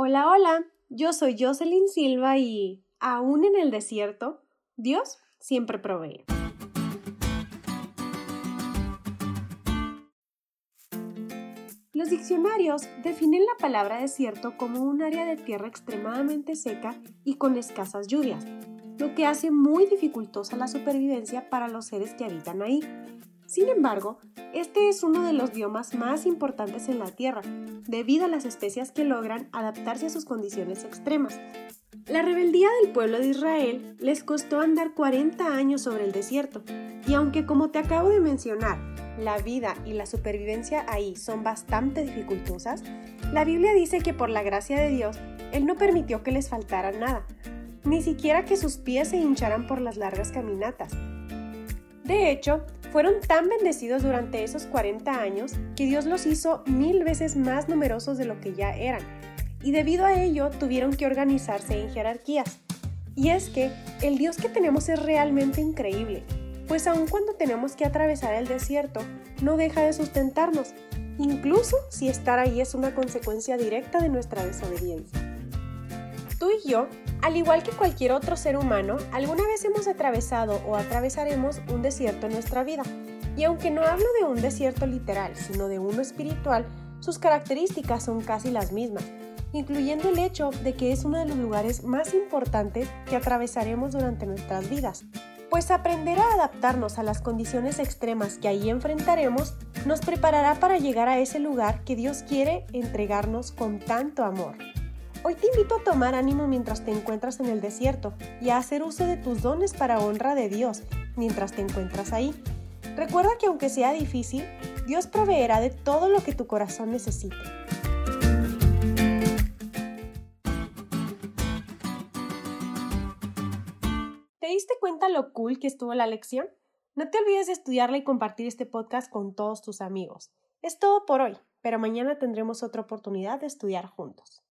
Hola, hola, yo soy Jocelyn Silva y, aún en el desierto, Dios siempre provee. Los diccionarios definen la palabra desierto como un área de tierra extremadamente seca y con escasas lluvias, lo que hace muy dificultosa la supervivencia para los seres que habitan ahí. Sin embargo, este es uno de los biomas más importantes en la Tierra, debido a las especies que logran adaptarse a sus condiciones extremas. La rebeldía del pueblo de Israel les costó andar 40 años sobre el desierto, y aunque como te acabo de mencionar, la vida y la supervivencia ahí son bastante dificultosas, la Biblia dice que por la gracia de Dios, Él no permitió que les faltara nada, ni siquiera que sus pies se hincharan por las largas caminatas. De hecho, fueron tan bendecidos durante esos 40 años que Dios los hizo mil veces más numerosos de lo que ya eran, y debido a ello tuvieron que organizarse en jerarquías. Y es que el Dios que tenemos es realmente increíble, pues aun cuando tenemos que atravesar el desierto, no deja de sustentarnos, incluso si estar ahí es una consecuencia directa de nuestra desobediencia. Tú y yo, al igual que cualquier otro ser humano, alguna vez hemos atravesado o atravesaremos un desierto en nuestra vida. Y aunque no hablo de un desierto literal, sino de uno espiritual, sus características son casi las mismas, incluyendo el hecho de que es uno de los lugares más importantes que atravesaremos durante nuestras vidas. Pues aprender a adaptarnos a las condiciones extremas que ahí enfrentaremos nos preparará para llegar a ese lugar que Dios quiere entregarnos con tanto amor. Hoy te invito a tomar ánimo mientras te encuentras en el desierto y a hacer uso de tus dones para honra de Dios mientras te encuentras ahí. Recuerda que aunque sea difícil, Dios proveerá de todo lo que tu corazón necesite. ¿Te diste cuenta lo cool que estuvo la lección? No te olvides de estudiarla y compartir este podcast con todos tus amigos. Es todo por hoy, pero mañana tendremos otra oportunidad de estudiar juntos.